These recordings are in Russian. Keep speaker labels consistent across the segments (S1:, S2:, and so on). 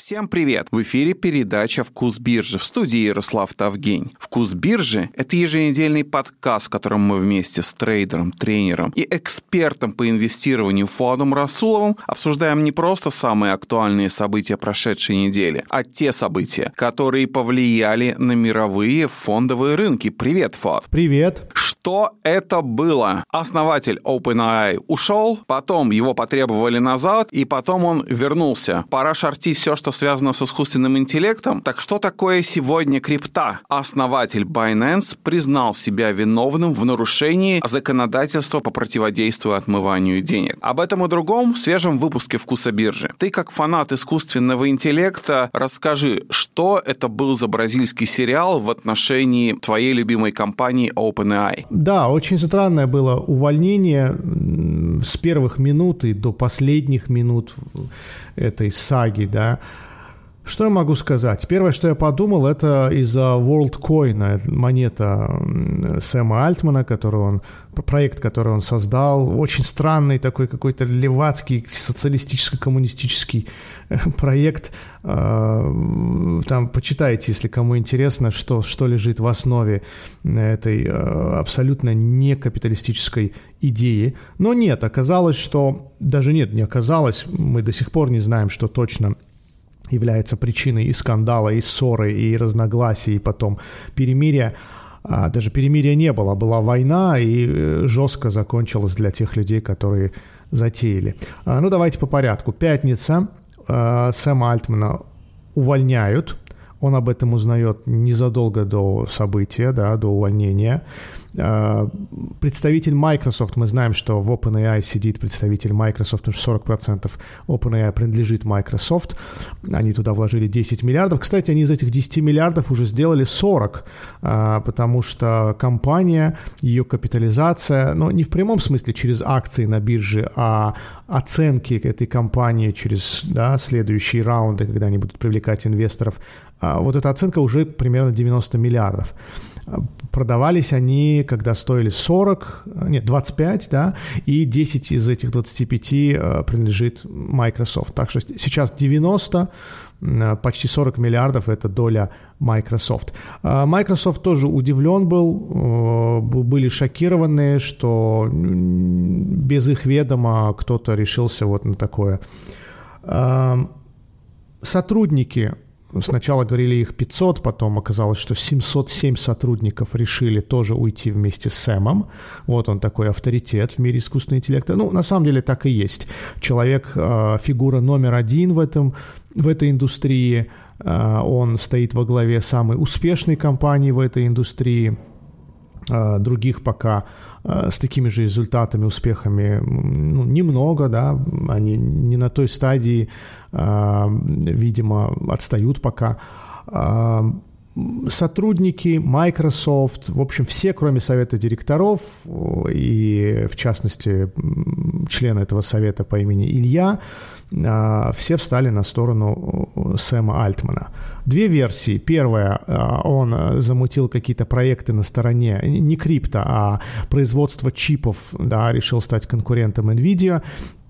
S1: Всем привет! В эфире передача «Вкус биржи» в студии Ярослав Тавгень. «Вкус биржи» — это еженедельный подкаст, в котором мы вместе с трейдером, тренером и экспертом по инвестированию Фуадом Расуловым обсуждаем не просто самые актуальные события прошедшей недели, а те события, которые повлияли на мировые фондовые рынки. Привет, Фуад!
S2: Привет!
S1: Это было? Основатель OpenAI ушел, потом его потребовали назад, и потом он вернулся. Пора шортить все, что связано с искусственным интеллектом. Так что такое сегодня крипта? Основатель Binance признал себя виновным в нарушении законодательства по противодействию отмыванию денег. Об этом и другом в свежем выпуске «Вкуса биржи». Ты, как фанат искусственного интеллекта, расскажи, что это был за бразильский сериал в отношении твоей любимой компании OpenAI?
S2: Да, очень странное было увольнение с первых минут и до последних минут этой саги, да. Что я могу сказать? Первое, что я подумал, это из-за WorldCoin, монета Сэма Альтмана, который он, проект, который он создал. Очень странный такой какой-то левацкий социалистическо-коммунистический э, проект. А, там почитайте, если кому интересно, что, что лежит в основе этой э, абсолютно некапиталистической идеи. Но нет, оказалось, что... Даже нет, не оказалось, мы до сих пор не знаем, что точно является причиной и скандала, и ссоры, и разногласий, и потом перемирия. А даже перемирия не было, была война, и э, жестко закончилась для тех людей, которые затеяли. А, ну, давайте по порядку. Пятница. А, Сэма Альтмана увольняют. Он об этом узнает незадолго до события, да, до увольнения. А, представитель Microsoft, мы знаем, что в OpenAI сидит представитель Microsoft, потому что 40% OpenAI принадлежит Microsoft. Они туда вложили 10 миллиардов. Кстати, они из этих 10 миллиардов уже сделали 40, а, потому что компания, ее капитализация, но не в прямом смысле через акции на бирже, а оценки этой компании через да, следующие раунды, когда они будут привлекать инвесторов, вот эта оценка уже примерно 90 миллиардов. Продавались они, когда стоили 40, нет, 25, да, и 10 из этих 25 э, принадлежит Microsoft. Так что сейчас 90, э, почти 40 миллиардов – это доля Microsoft. А Microsoft тоже удивлен был, были шокированы, что без их ведома кто-то решился вот на такое. Сотрудники Сначала говорили их 500, потом оказалось, что 707 сотрудников решили тоже уйти вместе с Сэмом. Вот он такой авторитет в мире искусственного интеллекта. Ну, на самом деле так и есть. Человек, э, фигура номер один в, этом, в этой индустрии. Э, он стоит во главе самой успешной компании в этой индустрии. Э, других пока с такими же результатами, успехами ну, немного, да, они не на той стадии, а, видимо, отстают пока. Сотрудники Microsoft, в общем, все, кроме совета директоров, и в частности члена этого совета по имени Илья, все встали на сторону Сэма Альтмана. Две версии. Первая, он замутил какие-то проекты на стороне не крипто, а производства чипов, да, решил стать конкурентом NVIDIA.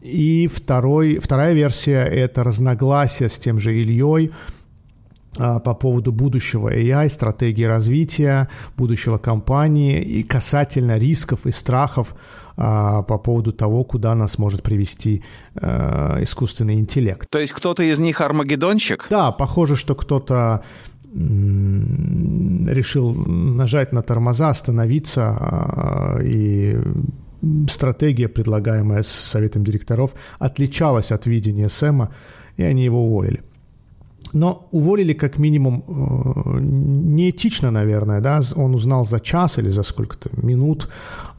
S2: И второй, вторая версия – это разногласия с тем же Ильей а, по поводу будущего AI, стратегии развития, будущего компании и касательно рисков и страхов а, по поводу того, куда нас может привести а, искусственный интеллект.
S1: То есть кто-то из них армагеддонщик?
S2: Да, похоже, что кто-то решил нажать на тормоза, остановиться и стратегия, предлагаемая советом директоров, отличалась от видения Сэма, и они его уволили. Но уволили как минимум э, неэтично, наверное, да, он узнал за час или за сколько-то минут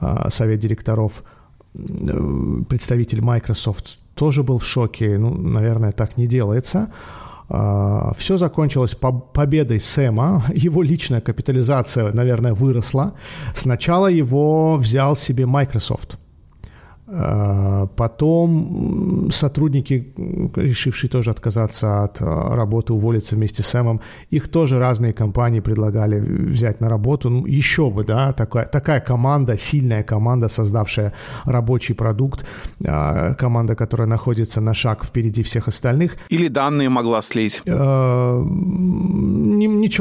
S2: э, совет директоров, э, представитель Microsoft тоже был в шоке, ну, наверное, так не делается. Все закончилось победой Сэма. Его личная капитализация, наверное, выросла. Сначала его взял себе Microsoft. А, потом сотрудники, решившие тоже отказаться от а, работы, уволиться вместе с Сэмом, их тоже разные компании предлагали взять на работу. Ну, еще бы, да, такая, такая команда, сильная команда, создавшая рабочий продукт, а, команда, которая находится на шаг впереди всех остальных.
S1: Или данные могла слить.
S2: Ничего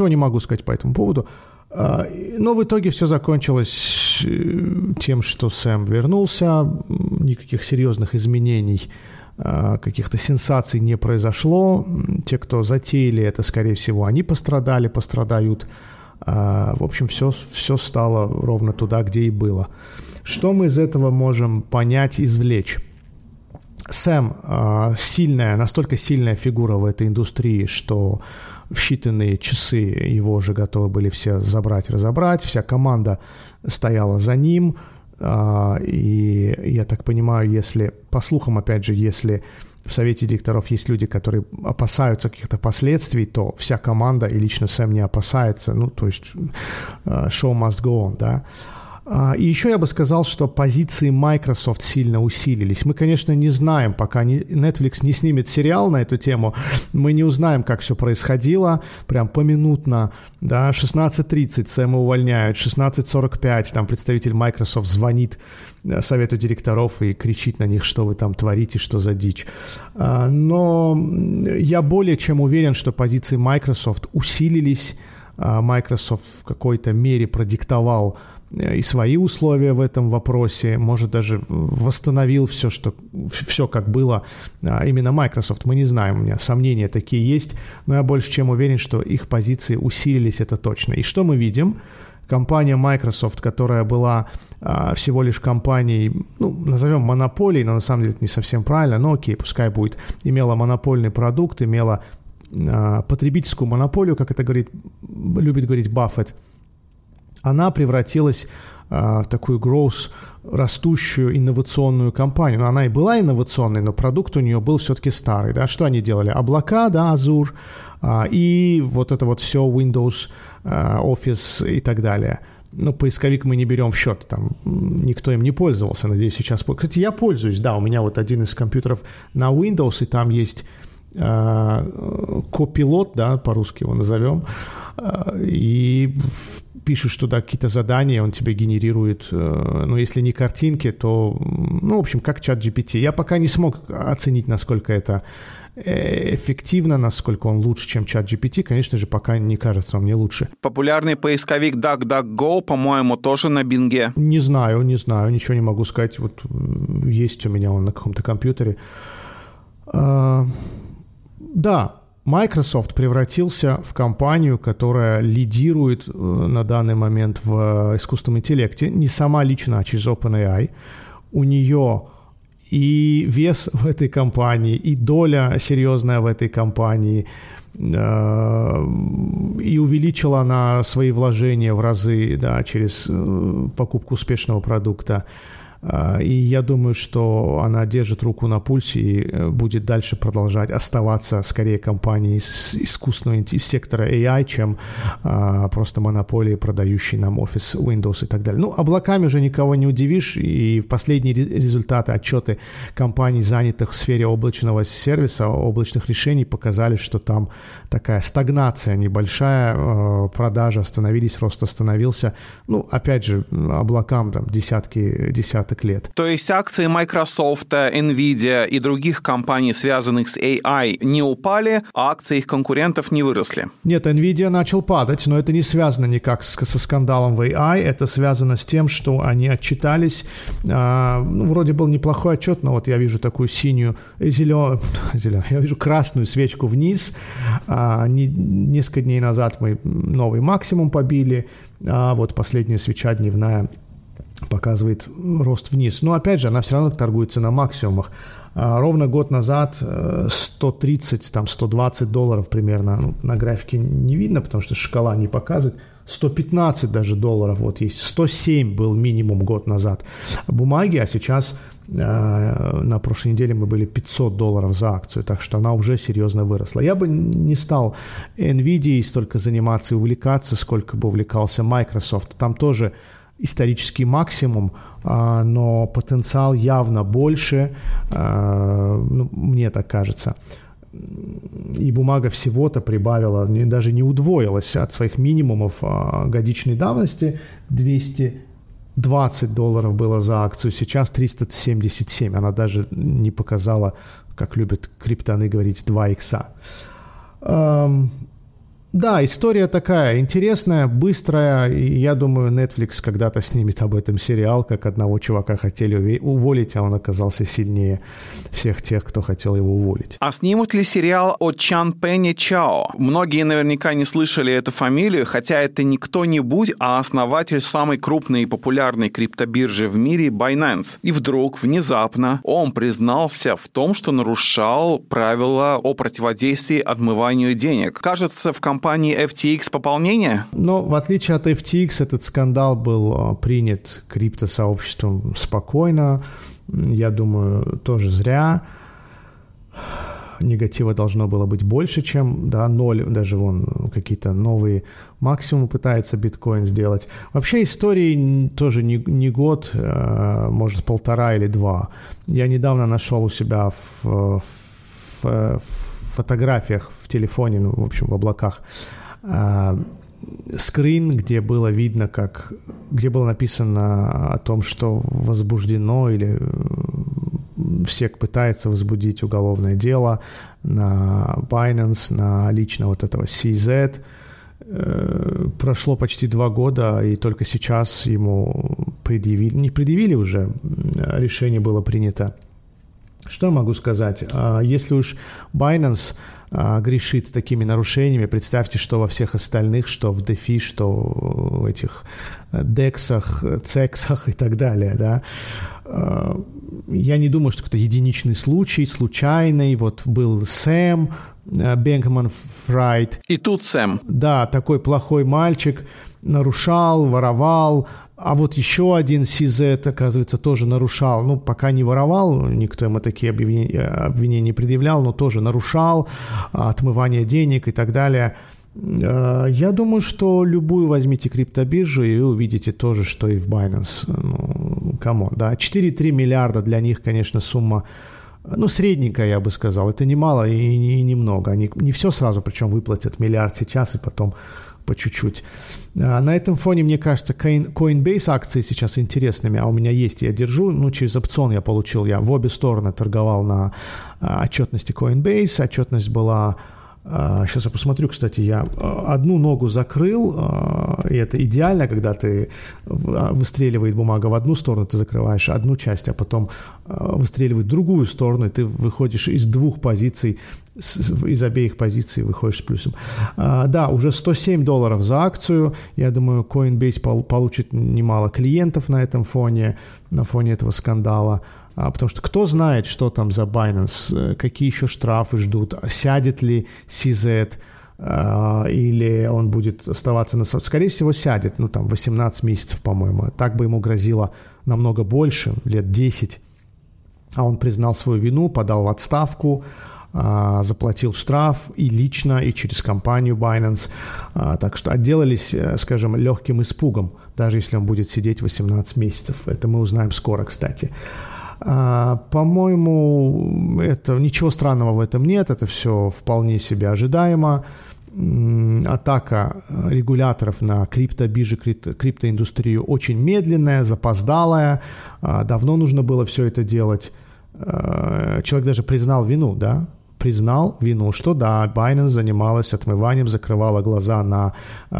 S2: не могу сказать по этому поводу. Но в итоге все закончилось тем, что Сэм вернулся, никаких серьезных изменений, а, каких-то сенсаций не произошло. Те, кто затеяли это, скорее всего, они пострадали, пострадают. А, в общем, все, все стало ровно туда, где и было. Что мы из этого можем понять, извлечь? Сэм сильная, настолько сильная фигура в этой индустрии, что в считанные часы его уже готовы были все забрать, разобрать. Вся команда стояла за ним. А, и я так понимаю, если, по слухам, опять же, если в совете директоров есть люди, которые опасаются каких-то последствий, то вся команда и лично Сэм не опасается. Ну, то есть а, show must go on, да. А, и еще я бы сказал, что позиции Microsoft сильно усилились. Мы, конечно, не знаем, пока Netflix не снимет сериал на эту тему, мы не узнаем, как все происходило, прям поминутно, да, 16.30 Сэма увольняют, 16.45 там представитель Microsoft звонит э, совету директоров и кричит на них, что вы там творите, что за дичь. А, но я более чем уверен, что позиции Microsoft усилились, а, Microsoft в какой-то мере продиктовал и свои условия в этом вопросе, может даже восстановил все, что, все как было а, именно Microsoft. Мы не знаем, у меня сомнения такие есть, но я больше чем уверен, что их позиции усилились, это точно. И что мы видим? Компания Microsoft, которая была а, всего лишь компанией, ну, назовем монополией, но на самом деле это не совсем правильно, но окей, пускай будет, имела монопольный продукт, имела а, потребительскую монополию, как это говорит, любит говорить Баффет – она превратилась а, в такую growth, растущую инновационную компанию. Но она и была инновационной, но продукт у нее был все-таки старый. Да? Что они делали? Облака, да, Azure, а, и вот это вот все Windows, а, Office и так далее. Ну, поисковик мы не берем в счет, там никто им не пользовался, надеюсь, сейчас... Кстати, я пользуюсь, да, у меня вот один из компьютеров на Windows, и там есть копилот, да, по-русски его назовем, и пишешь туда какие-то задания, он тебе генерирует, э, ну, если не картинки, то, ну, в общем, как чат GPT. Я пока не смог оценить, насколько это э, эффективно, насколько он лучше, чем чат GPT, конечно же, пока не кажется он мне лучше.
S1: Популярный поисковик DuckDuckGo, по-моему, тоже на бинге.
S2: Не знаю, не знаю, ничего не могу сказать. Вот есть у меня он на каком-то компьютере. А, да, Microsoft превратился в компанию, которая лидирует э, на данный момент в искусственном интеллекте, не сама лично, а через OpenAI. У нее и вес в этой компании, и доля серьезная в этой компании, э, и увеличила она свои вложения в разы да, через э, покупку успешного продукта. А, и я думаю, что она держит руку на пульсе и э, будет дальше продолжать оставаться скорее компанией из искусственного из сектора AI, чем а, просто монополией, продающей нам офис Windows и так далее. Ну, облаками уже никого не удивишь, и последние результаты, отчеты компаний, занятых в сфере облачного сервиса, облачных решений, показали, что там такая стагнация небольшая, э, продажи остановились, рост остановился. Ну, опять же, облакам там десятки, десятки десяток лет.
S1: То есть акции Microsoft, Nvidia и других компаний, связанных с AI, не упали, а акции их конкурентов не выросли?
S2: Нет, Nvidia начал падать, но это не связано никак с, со скандалом в AI, это связано с тем, что они отчитались. А, ну, вроде был неплохой отчет, но вот я вижу такую синюю, зеленую, зеленую я вижу красную свечку вниз. А, не, несколько дней назад мы новый максимум побили, а вот последняя свеча дневная показывает рост вниз. Но опять же, она все равно торгуется на максимумах. А ровно год назад 130, э, там 120 долларов примерно, ну, на графике не видно, потому что шкала не показывает, 115 даже долларов вот есть, 107 был минимум год назад бумаги, а сейчас э, на прошлой неделе мы были 500 долларов за акцию, так что она уже серьезно выросла. Я бы не стал NVIDIA столько заниматься и увлекаться, сколько бы увлекался Microsoft. Там тоже исторический максимум, а, но потенциал явно больше, а, ну, мне так кажется. И бумага всего-то прибавила, даже не удвоилась от своих минимумов а, годичной давности. 220 долларов было за акцию, сейчас 377. Она даже не показала, как любят криптоны говорить, 2 икса. Да, история такая интересная, быстрая, и я думаю, Netflix когда-то снимет об этом сериал, как одного чувака хотели уволить, а он оказался сильнее всех тех, кто хотел его уволить.
S1: А снимут ли сериал о Чан Пене Чао? Многие наверняка не слышали эту фамилию, хотя это не кто-нибудь, а основатель самой крупной и популярной криптобиржи в мире Binance. И вдруг, внезапно, он признался в том, что нарушал правила о противодействии отмыванию денег. Кажется, в компании компании FTX пополнение?
S2: Но в отличие от FTX, этот скандал был а, принят криптосообществом спокойно. Я думаю, тоже зря. Негатива должно было быть больше, чем да, ноль, даже вон какие-то новые максимумы пытается биткоин сделать. Вообще истории тоже не, не год, а, может полтора или два. Я недавно нашел у себя в, в, в фотографиях в телефоне, ну, в общем, в облаках, э, скрин, где было видно, как, где было написано о том, что возбуждено или всех пытается возбудить уголовное дело на Binance, на лично вот этого CZ. Э, прошло почти два года, и только сейчас ему предъявили, не предъявили уже, решение было принято что я могу сказать? А, если уж Binance а, грешит такими нарушениями, представьте, что во всех остальных, что в DeFi, что в этих дексах, цексах и так далее, да. А, я не думаю, что это единичный случай, случайный. Вот был Сэм, Бенкман Фрайт.
S1: И тут Сэм.
S2: Да, такой плохой мальчик, нарушал, воровал, а вот еще один CZ, оказывается, тоже нарушал, ну, пока не воровал, никто ему такие обвинения, не предъявлял, но тоже нарушал а, отмывание денег и так далее. А, я думаю, что любую возьмите криптобиржу, и увидите тоже, что и в Binance. Ну, come on, да. 4,3 миллиарда для них, конечно, сумма ну, средненькая, я бы сказал. Это немало и не, немного. Они не все сразу, причем выплатят миллиард сейчас и потом по чуть-чуть. А, на этом фоне, мне кажется, Coinbase акции сейчас интересными, а у меня есть, я держу, ну, через опцион я получил, я в обе стороны торговал на а, отчетности Coinbase, отчетность была Сейчас а, я посмотрю, кстати, я одну ногу закрыл, и это идеально, когда ты выстреливает бумага в одну сторону, ты закрываешь одну часть, а потом выстреливает в другую сторону, и ты выходишь из двух позиций из обеих позиций выходишь с плюсом. А, да, уже 107 долларов за акцию. Я думаю, Coinbase получит немало клиентов на этом фоне, на фоне этого скандала. А, потому что кто знает, что там за Binance, э, какие еще штрафы ждут, сядет ли CZ, а, или он будет оставаться на... Скорее всего, сядет, ну, там, 18 месяцев, по-моему. Так бы ему грозило намного больше, лет 10. А он признал свою вину, подал в отставку, а, заплатил штраф и лично, и через компанию Binance. Так что отделались, э, скажем, легким испугом, даже если он будет сидеть 18 месяцев. Это мы узнаем скоро, кстати. А, по-моему, это ничего странного в этом нет, это все вполне себе ожидаемо. Атака регуляторов на криптобиржи, криптоиндустрию очень медленная, запоздалая. Давно нужно было все это делать. Человек даже признал вину, да, признал вину, что да, Binance занималась отмыванием, закрывала глаза на э,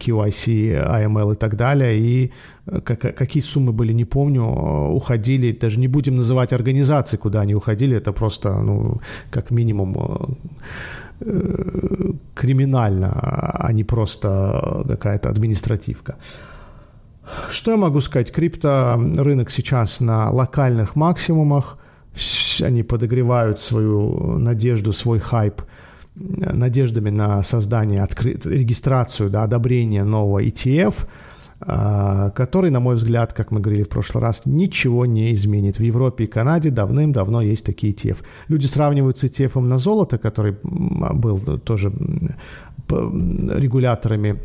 S2: QIC, AML и так далее, и э, как, какие суммы были, не помню, э, уходили, даже не будем называть организации, куда они уходили, это просто, ну, как минимум э, криминально, а не просто какая-то административка. Что я могу сказать? Крипто рынок сейчас на локальных максимумах – они подогревают свою надежду, свой хайп надеждами на создание, откры... регистрацию, да, одобрение нового ETF, а, который, на мой взгляд, как мы говорили в прошлый раз, ничего не изменит. В Европе и Канаде давным-давно есть такие ETF. Люди сравнивают с ETF на золото, который был тоже регуляторами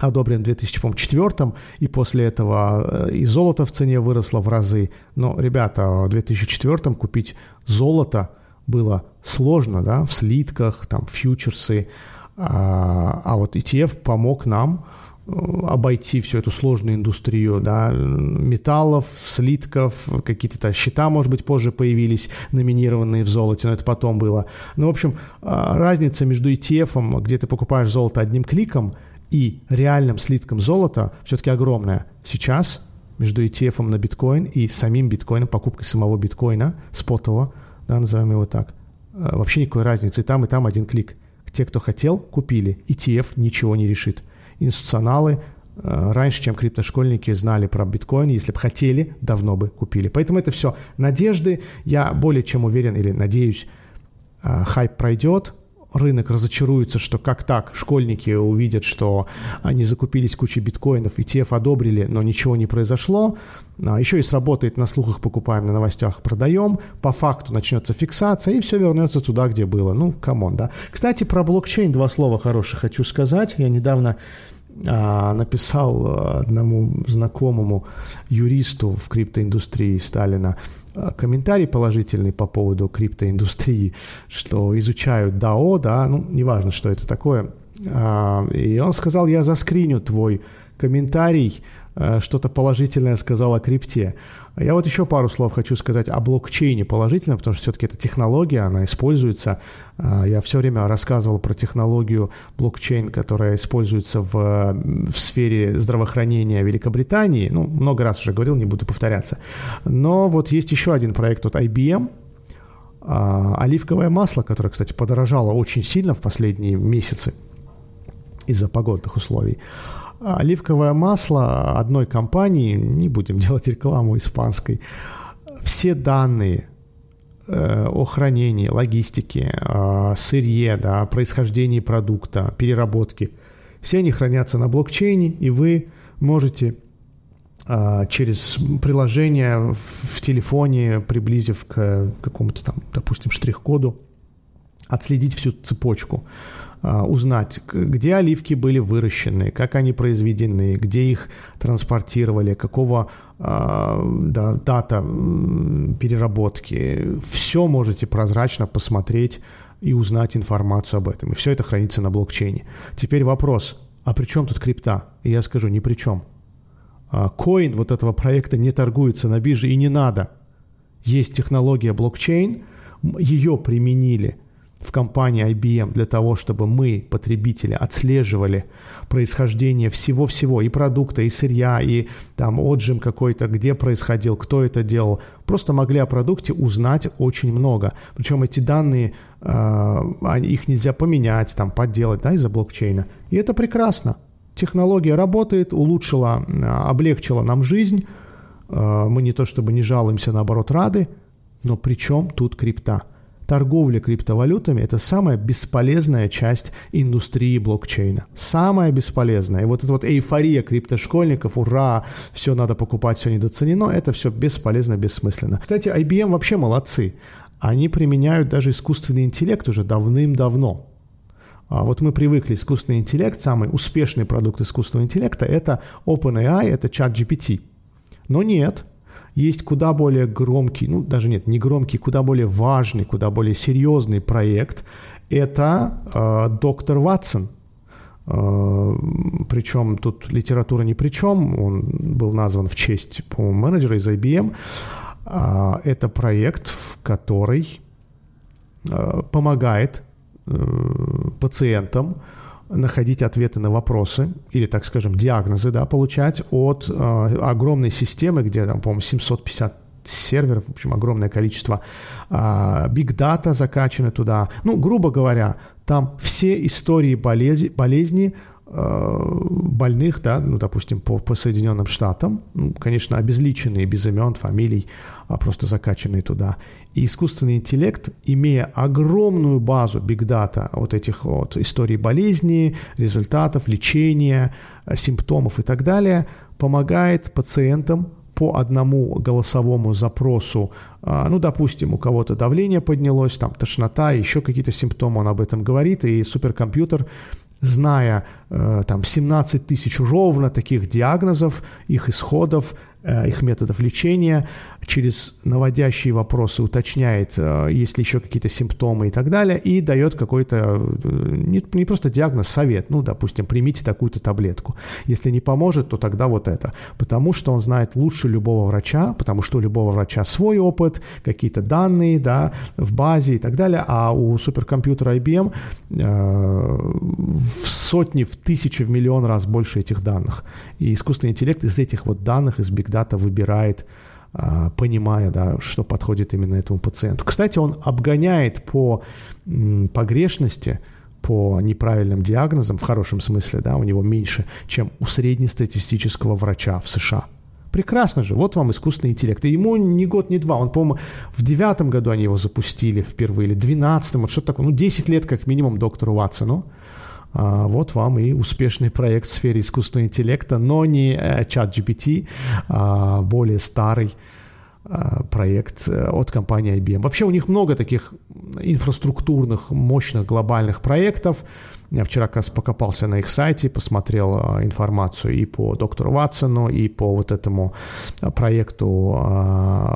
S2: одобрен в 2004 и после этого э, и золото в цене выросло в разы. Но, ребята, в 2004 купить золото было сложно, да, в слитках, там, фьючерсы, а, а вот ETF помог нам э, обойти всю эту сложную индустрию, да, металлов, слитков, какие-то счета, может быть, позже появились, номинированные в золоте, но это потом было. Ну, в общем, а, разница между ETF, где ты покупаешь золото одним кликом, и реальным слитком золота все-таки огромная. Сейчас между ETF на биткоин и самим биткоином, покупкой самого биткоина, спотового, да, назовем его так, э, вообще никакой разницы. И там, и там один клик. Те, кто хотел, купили. ETF ничего не решит. Институционалы э, раньше, чем криптошкольники знали про биткоин, если бы хотели, давно бы купили. Поэтому это все надежды. Я более чем уверен или надеюсь, э, хайп пройдет, рынок разочаруется, что как так, школьники увидят, что они закупились кучей биткоинов, ETF одобрили, но ничего не произошло. А еще и сработает на слухах покупаем, на новостях продаем, по факту начнется фиксация, и все вернется туда, где было. Ну, come on, да. Кстати, про блокчейн два слова хороших хочу сказать. Я недавно а, написал одному знакомому юристу в криптоиндустрии Сталина, комментарий положительный по поводу криптоиндустрии, что изучают DAO, да, ну, неважно, что это такое. А, и он сказал, я заскриню твой комментарий, Э, что-то положительное сказал о крипте. Я вот еще пару слов хочу сказать о блокчейне положительно, потому что все-таки это технология, она используется. Э, я все время рассказывал про технологию блокчейн, которая используется в, в сфере здравоохранения Великобритании. Ну, много раз уже говорил, не буду повторяться. Но вот есть еще один проект от IBM, оливковое масло, которое, кстати, подорожало очень сильно в последние месяцы из-за погодных условий. Оливковое масло одной компании, не будем делать рекламу испанской, все данные э, о хранении, логистике, сырье, да, происхождении продукта, переработке, все они хранятся на блокчейне, и вы можете э, через приложение в телефоне, приблизив к какому-то там, допустим, штрих-коду, отследить всю цепочку. А, узнать, где оливки были выращены, как они произведены, где их транспортировали, какого а, да, дата переработки. Все можете прозрачно посмотреть и узнать информацию об этом. И все это хранится на блокчейне. Теперь вопрос, а при чем тут крипта? И я скажу, ни при чем. А, коин вот этого проекта не торгуется на бирже и не надо. Есть технология блокчейн, ее применили – в компании IBM для того, чтобы мы, потребители, отслеживали происхождение всего-всего, и продукта, и сырья, и там отжим какой-то, где происходил, кто это делал, просто могли о продукте узнать очень много. Причем эти данные, э, их нельзя поменять, там, подделать, да, из-за блокчейна. И это прекрасно. Технология работает, улучшила, э, облегчила нам жизнь. Э, мы не то чтобы не жалуемся, наоборот, рады. Но при чем тут крипта? Торговля криптовалютами – это самая бесполезная часть индустрии блокчейна. Самая бесполезная. И вот эта вот эйфория криптошкольников, ура, все надо покупать, все недооценено, это все бесполезно, бессмысленно. Кстати, IBM вообще молодцы. Они применяют даже искусственный интеллект уже давным-давно. А вот мы привыкли, искусственный интеллект, самый успешный продукт искусственного интеллекта – это OpenAI, это ChatGPT. Но нет, есть куда более громкий, ну даже нет, не громкий, куда более важный, куда более серьезный проект. Это э, доктор Ватсон. Э, причем тут литература ни при чем, он был назван в честь, по-моему, менеджера из IBM. Э, это проект, в который э, помогает э, пациентам находить ответы на вопросы или, так скажем, диагнозы, да, получать от э, огромной системы, где там, по-моему, 750 серверов, в общем, огромное количество биг э, закачаны туда. Ну, грубо говоря, там все истории болезни, болезни больных, да, ну, допустим, по, по Соединенным Штатам, ну, конечно, обезличенные, без имен, фамилий, а просто закачанные туда. И искусственный интеллект, имея огромную базу биг дата вот этих вот историй болезни, результатов, лечения, э, симптомов и так далее, помогает пациентам по одному голосовому запросу, э, ну, допустим, у кого-то давление поднялось, там, тошнота, еще какие-то симптомы, он об этом говорит, и суперкомпьютер зная э, там 17 тысяч ровно таких диагнозов, их исходов, их методов лечения, через наводящие вопросы уточняет, э, есть ли еще какие-то симптомы и так далее, и дает какой-то, э, не, просто диагноз, совет, ну, допустим, примите такую-то таблетку. Если не поможет, то тогда вот это. Потому что он знает лучше любого врача, потому что у любого врача свой опыт, какие-то данные, да, в базе и так далее, а у суперкомпьютера IBM э, в сотни, в тысячи, в миллион раз больше этих данных. И искусственный интеллект из этих вот данных, из Big Data выбирает а, понимая, да, что подходит именно этому пациенту. Кстати, он обгоняет по погрешности, по неправильным диагнозам, в хорошем смысле, да, у него меньше, чем у среднестатистического врача в США. Прекрасно же, вот вам искусственный интеллект. И ему не год, не два. Он, по-моему, в девятом году они его запустили впервые, или двенадцатом, вот что-то такое. Ну, 10 лет как минимум доктору Ватсону. А, вот вам и успешный проект в сфере искусственного интеллекта, но не э, чат GPT, а более старый а, проект э, от компании IBM. Вообще у них много таких инфраструктурных, мощных, глобальных проектов. Я вчера как раз покопался на их сайте, посмотрел а, информацию и по доктору Ватсону, и по вот этому проекту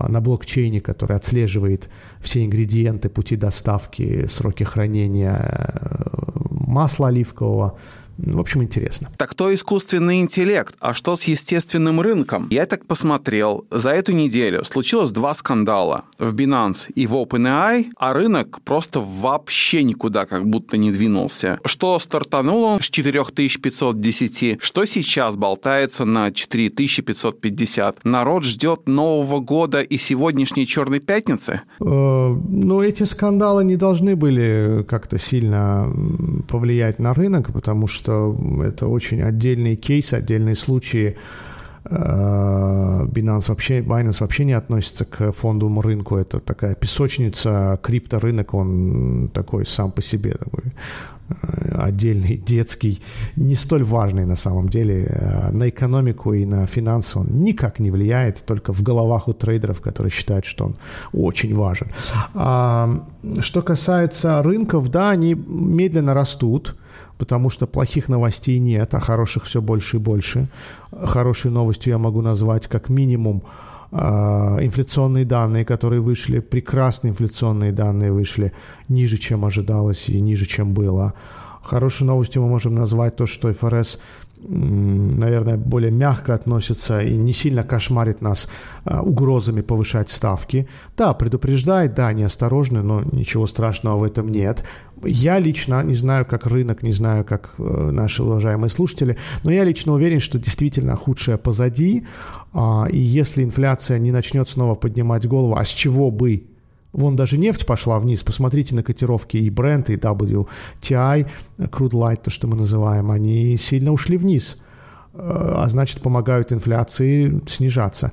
S2: на блокчейне, который отслеживает все ингредиенты, пути доставки, сроки хранения э, масла оливкового, в общем, интересно.
S1: Так кто искусственный интеллект? А что с естественным рынком? Я так посмотрел. За эту неделю случилось два скандала. В Binance и в OpenAI, а рынок просто вообще никуда как будто не двинулся. Что стартанул он с 4510, что сейчас болтается на 4550. Народ ждет Нового года и сегодняшней Черной Пятницы? Э,
S2: ну, эти скандалы не должны были как-то сильно повлиять на рынок, потому что что это очень отдельный кейс, отдельные случаи. Э, Binance вообще, Binance вообще не относится к фондовому рынку. Это такая песочница, крипторынок, он такой сам по себе такой э, отдельный, детский, не столь важный на самом деле. Э, на экономику и на финансы он никак не влияет, только в головах у трейдеров, которые считают, что он очень важен. А, что касается рынков, да, они медленно растут потому что плохих новостей нет, а хороших все больше и больше. Хорошей новостью я могу назвать как минимум а, инфляционные данные, которые вышли, прекрасные инфляционные данные вышли ниже, чем ожидалось и ниже, чем было. Хорошей новостью мы можем назвать то, что ФРС наверное, более мягко относится и не сильно кошмарит нас а, угрозами повышать ставки. Да, предупреждает, да, неосторожно, но ничего страшного в этом нет. Я лично не знаю, как рынок, не знаю, как э, наши уважаемые слушатели, но я лично уверен, что действительно худшее позади. Э, и если инфляция не начнет снова поднимать голову, а с чего бы? Вон даже нефть пошла вниз. Посмотрите на котировки и Brent, и WTI, Crude Light, то, что мы называем, они сильно ушли вниз. Э, а значит, помогают инфляции снижаться.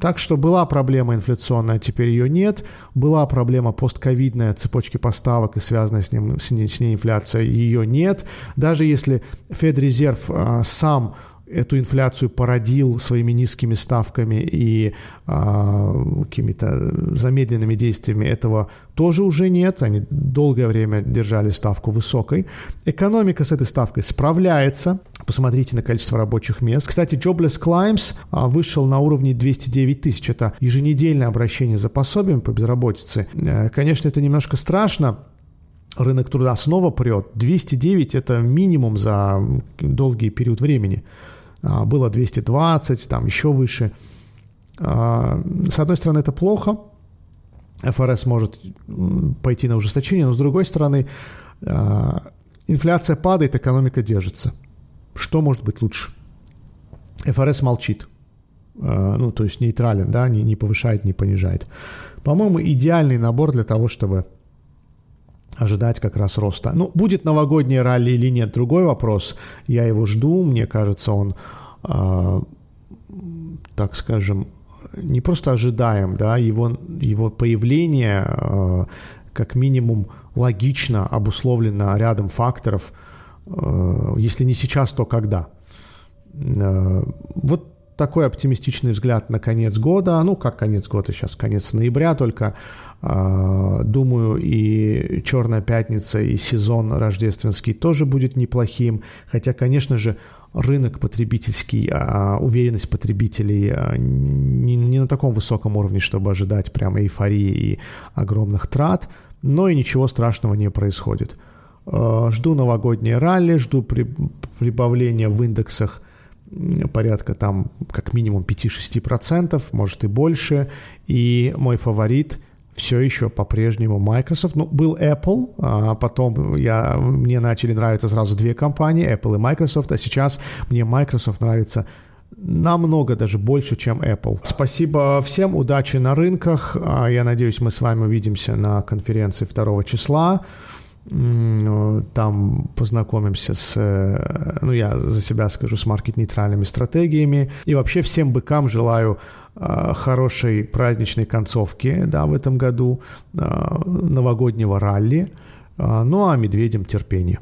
S2: Так что была проблема инфляционная, теперь ее нет. Была проблема постковидная цепочки поставок и связанная с, ним, с, ней, инфляция, ее нет. Даже если Федрезерв а, сам эту инфляцию породил своими низкими ставками и а, какими-то замедленными действиями, этого тоже уже нет. Они долгое время держали ставку высокой. Экономика с этой ставкой справляется. Посмотрите на количество рабочих мест. Кстати, Jobless Climbs а, вышел на уровне 209 тысяч. Это еженедельное обращение за пособием по безработице. Э, конечно, это немножко страшно, рынок труда снова прет. 209 – это минимум за долгий период времени. А, было 220, там еще выше. А, с одной стороны, это плохо, ФРС может пойти на ужесточение, но с другой стороны, а, инфляция падает, экономика держится. Что может быть лучше? ФРС молчит, ну, то есть нейтрален, да, не, не повышает, не понижает. По-моему, идеальный набор для того, чтобы ожидать как раз роста. Ну, будет новогодний ралли или нет, другой вопрос. Я его жду, мне кажется, он, э, так скажем, не просто ожидаем, да, его, его появление э, как минимум логично обусловлено рядом факторов, э, если не сейчас, то когда. Э, вот такой оптимистичный взгляд на конец года. Ну, как конец года сейчас, конец ноября только. А, думаю, и Черная пятница, и сезон рождественский тоже будет неплохим. Хотя, конечно же, рынок потребительский, а уверенность потребителей а, не, на таком высоком уровне, чтобы ожидать прямо эйфории и огромных трат, но и ничего страшного не происходит. А, жду новогоднее ралли, жду при, прибавления в индексах порядка там как минимум 5-6%, может и больше. И мой фаворит все еще по-прежнему Microsoft. Ну, был Apple, а потом я, мне начали нравиться сразу две компании, Apple и Microsoft, а сейчас мне Microsoft нравится намного даже больше, чем Apple. Спасибо всем, удачи на рынках. А, я надеюсь, мы с вами увидимся на конференции 2 числа. Там познакомимся с, э, ну я за себя скажу, с маркет-нейтральными стратегиями. И вообще всем быкам желаю Э, хорошей праздничной концовки да, в этом году, э, новогоднего ралли. Э, ну а медведям терпения.